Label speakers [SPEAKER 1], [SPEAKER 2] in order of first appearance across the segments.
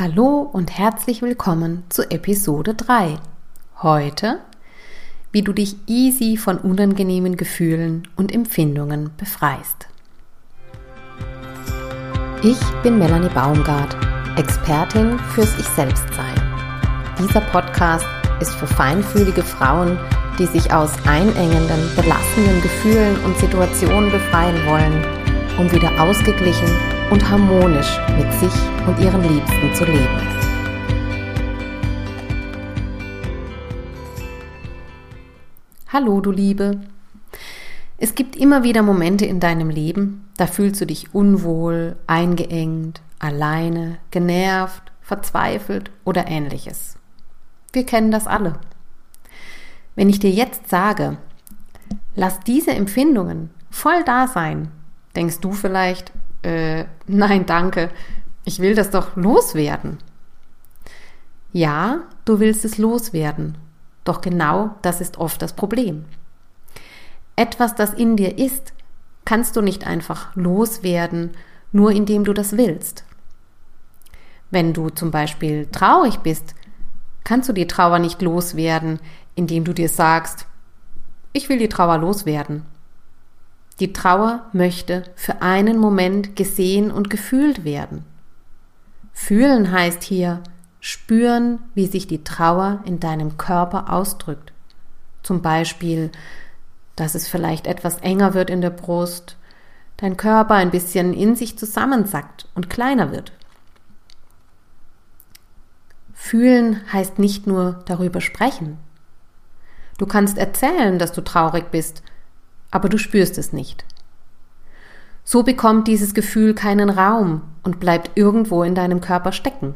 [SPEAKER 1] Hallo und herzlich willkommen zu Episode 3. Heute, wie du dich easy von unangenehmen Gefühlen und Empfindungen befreist. Ich bin Melanie Baumgart, Expertin fürs Ich Selbstsein. Dieser Podcast ist für feinfühlige Frauen, die sich aus einengenden, belastenden Gefühlen und Situationen befreien wollen, um wieder ausgeglichen und harmonisch mit sich und ihren Liebsten zu leben. Hallo, du Liebe. Es gibt immer wieder Momente in deinem Leben, da fühlst du dich unwohl, eingeengt, alleine, genervt, verzweifelt oder ähnliches. Wir kennen das alle. Wenn ich dir jetzt sage, lass diese Empfindungen voll da sein, denkst du vielleicht, äh, nein, danke, ich will das doch loswerden. Ja, du willst es loswerden, doch genau das ist oft das Problem. Etwas, das in dir ist, kannst du nicht einfach loswerden, nur indem du das willst. Wenn du zum Beispiel traurig bist, kannst du die Trauer nicht loswerden, indem du dir sagst, ich will die Trauer loswerden. Die Trauer möchte für einen Moment gesehen und gefühlt werden. Fühlen heißt hier spüren, wie sich die Trauer in deinem Körper ausdrückt. Zum Beispiel, dass es vielleicht etwas enger wird in der Brust, dein Körper ein bisschen in sich zusammensackt und kleiner wird. Fühlen heißt nicht nur darüber sprechen. Du kannst erzählen, dass du traurig bist, aber du spürst es nicht. So bekommt dieses Gefühl keinen Raum und bleibt irgendwo in deinem Körper stecken.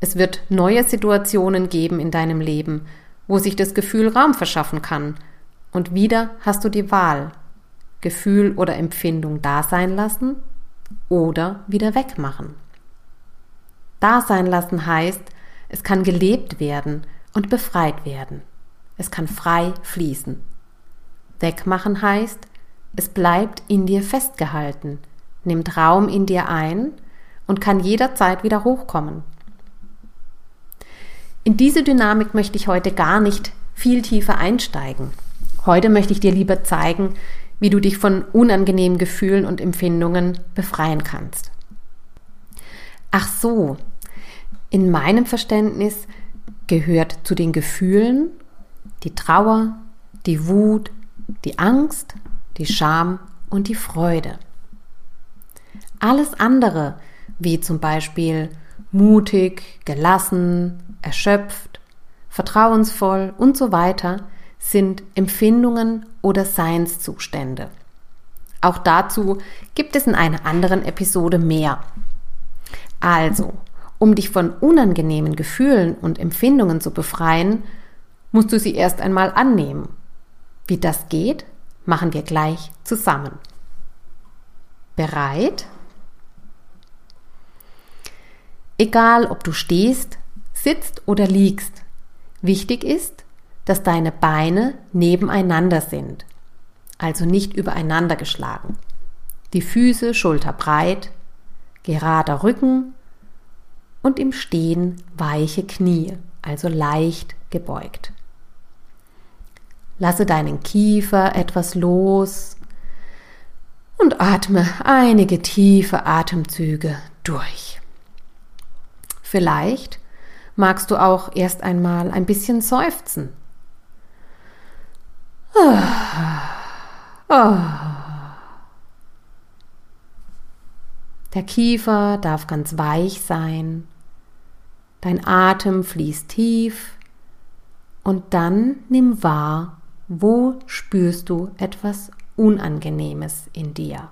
[SPEAKER 1] Es wird neue Situationen geben in deinem Leben, wo sich das Gefühl Raum verschaffen kann, und wieder hast du die Wahl, Gefühl oder Empfindung da sein lassen oder wieder wegmachen. Da sein lassen heißt, es kann gelebt werden und befreit werden. Es kann frei fließen. Wegmachen heißt, es bleibt in dir festgehalten, nimmt Raum in dir ein und kann jederzeit wieder hochkommen. In diese Dynamik möchte ich heute gar nicht viel tiefer einsteigen. Heute möchte ich dir lieber zeigen, wie du dich von unangenehmen Gefühlen und Empfindungen befreien kannst. Ach so, in meinem Verständnis gehört zu den Gefühlen die Trauer, die Wut, die Angst, die Scham und die Freude. Alles andere, wie zum Beispiel mutig, gelassen, erschöpft, vertrauensvoll und so weiter, sind Empfindungen oder Seinszustände. Auch dazu gibt es in einer anderen Episode mehr. Also, um dich von unangenehmen Gefühlen und Empfindungen zu befreien, musst du sie erst einmal annehmen wie das geht, machen wir gleich zusammen. Bereit? Egal, ob du stehst, sitzt oder liegst, wichtig ist, dass deine Beine nebeneinander sind, also nicht übereinander geschlagen. Die Füße schulterbreit, gerader Rücken und im Stehen weiche Knie, also leicht gebeugt. Lasse deinen Kiefer etwas los und atme einige tiefe Atemzüge durch. Vielleicht magst du auch erst einmal ein bisschen seufzen. Der Kiefer darf ganz weich sein, dein Atem fließt tief und dann nimm wahr, wo spürst du etwas Unangenehmes in dir?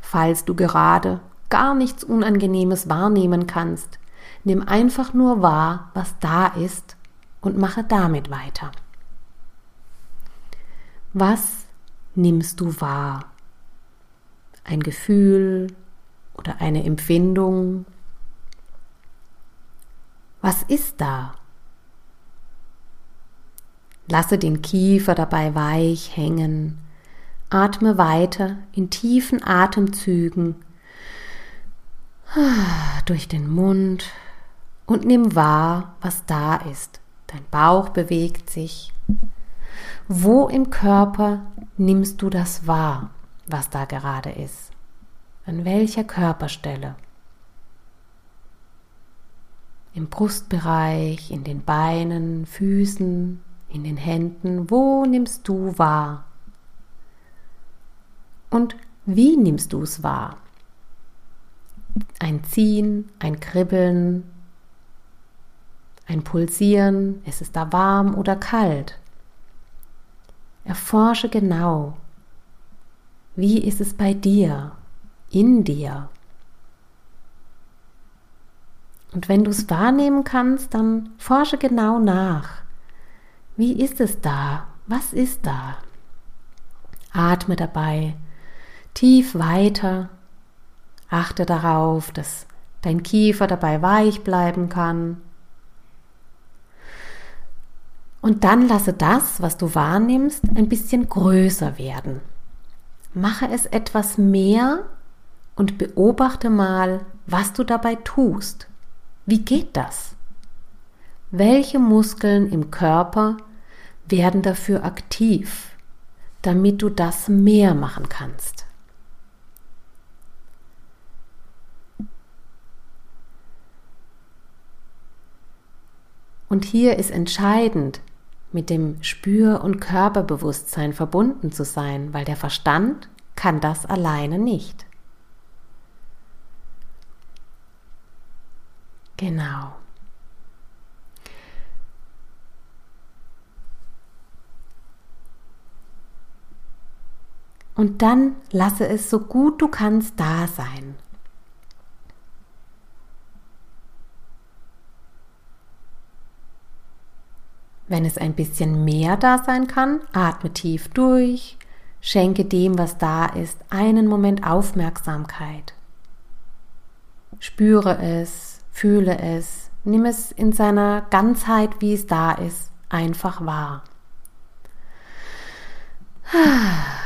[SPEAKER 1] Falls du gerade gar nichts Unangenehmes wahrnehmen kannst, nimm einfach nur wahr, was da ist und mache damit weiter. Was nimmst du wahr? Ein Gefühl oder eine Empfindung? Was ist da? Lasse den Kiefer dabei weich hängen. Atme weiter in tiefen Atemzügen durch den Mund und nimm wahr, was da ist. Dein Bauch bewegt sich. Wo im Körper nimmst du das wahr, was da gerade ist? An welcher Körperstelle? Im Brustbereich, in den Beinen, Füßen, in den Händen. Wo nimmst du wahr? Und wie nimmst du es wahr? Ein Ziehen, ein Kribbeln, ein Pulsieren, ist es da warm oder kalt? Erforsche genau, wie ist es bei dir, in dir? Und wenn du es wahrnehmen kannst, dann forsche genau nach. Wie ist es da? Was ist da? Atme dabei tief weiter. Achte darauf, dass dein Kiefer dabei weich bleiben kann. Und dann lasse das, was du wahrnimmst, ein bisschen größer werden. Mache es etwas mehr und beobachte mal, was du dabei tust. Wie geht das? Welche Muskeln im Körper werden dafür aktiv, damit du das mehr machen kannst? Und hier ist entscheidend, mit dem Spür- und Körperbewusstsein verbunden zu sein, weil der Verstand kann das alleine nicht. Genau. Und dann lasse es so gut du kannst da sein. Wenn es ein bisschen mehr da sein kann, atme tief durch, schenke dem, was da ist, einen Moment Aufmerksamkeit. Spüre es, fühle es, nimm es in seiner Ganzheit, wie es da ist, einfach wahr.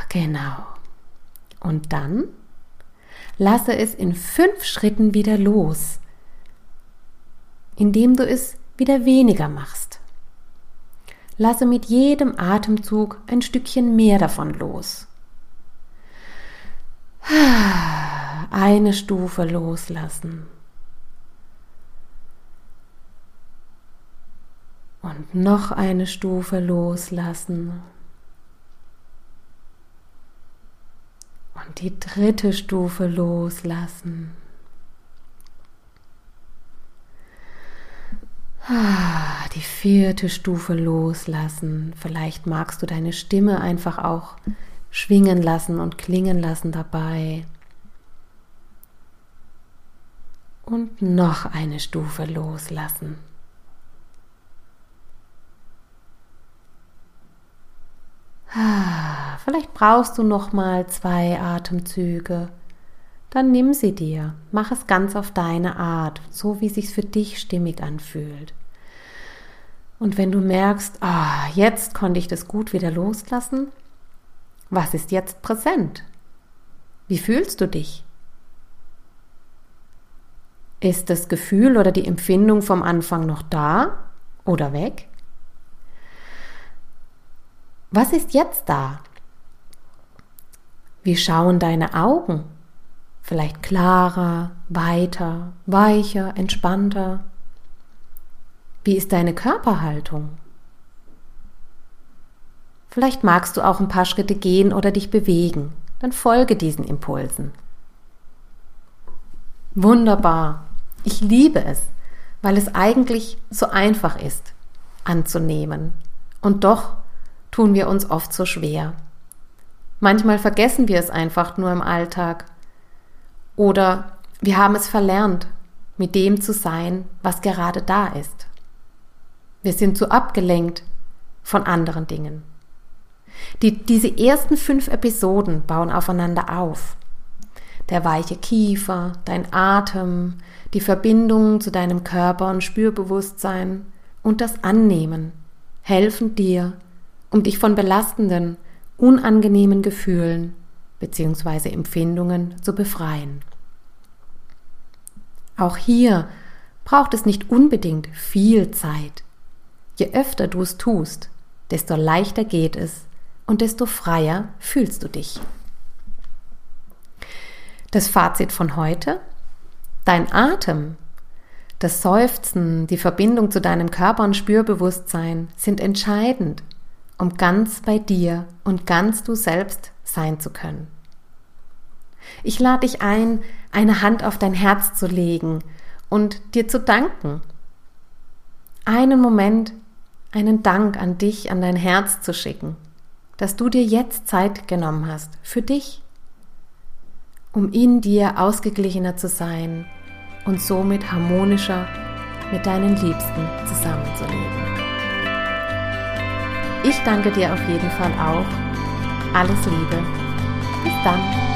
[SPEAKER 1] Genau. Und dann lasse es in fünf Schritten wieder los, indem du es wieder weniger machst. Lasse mit jedem Atemzug ein Stückchen mehr davon los. Eine Stufe loslassen. Und noch eine Stufe loslassen. Und die dritte Stufe loslassen. Ah, die vierte Stufe loslassen. Vielleicht magst du deine Stimme einfach auch schwingen lassen und klingen lassen dabei. Und noch eine Stufe loslassen. Ah, vielleicht brauchst du noch mal zwei Atemzüge. Dann nimm sie dir. Mach es ganz auf deine Art, so wie es für dich stimmig anfühlt. Und wenn du merkst, ah, jetzt konnte ich das gut wieder loslassen, was ist jetzt präsent? Wie fühlst du dich? Ist das Gefühl oder die Empfindung vom Anfang noch da oder weg? Was ist jetzt da? Wie schauen deine Augen? Vielleicht klarer, weiter, weicher, entspannter? Wie ist deine Körperhaltung? Vielleicht magst du auch ein paar Schritte gehen oder dich bewegen. Dann folge diesen Impulsen. Wunderbar. Ich liebe es, weil es eigentlich so einfach ist anzunehmen. Und doch tun wir uns oft so schwer. Manchmal vergessen wir es einfach nur im Alltag. Oder wir haben es verlernt, mit dem zu sein, was gerade da ist. Wir sind zu abgelenkt von anderen Dingen. Die, diese ersten fünf Episoden bauen aufeinander auf. Der weiche Kiefer, dein Atem, die Verbindung zu deinem Körper und Spürbewusstsein und das Annehmen helfen dir, um dich von belastenden, unangenehmen Gefühlen bzw. Empfindungen zu befreien. Auch hier braucht es nicht unbedingt viel Zeit. Je öfter du es tust, desto leichter geht es und desto freier fühlst du dich. Das Fazit von heute? Dein Atem, das Seufzen, die Verbindung zu deinem Körper und Spürbewusstsein sind entscheidend, um ganz bei dir und ganz du selbst sein zu können. Ich lade dich ein, eine Hand auf dein Herz zu legen und dir zu danken. Einen Moment, einen Dank an dich, an dein Herz zu schicken, dass du dir jetzt Zeit genommen hast für dich, um in dir ausgeglichener zu sein und somit harmonischer mit deinen Liebsten zusammenzuleben. Ich danke dir auf jeden Fall auch. Alles Liebe. Bis dann.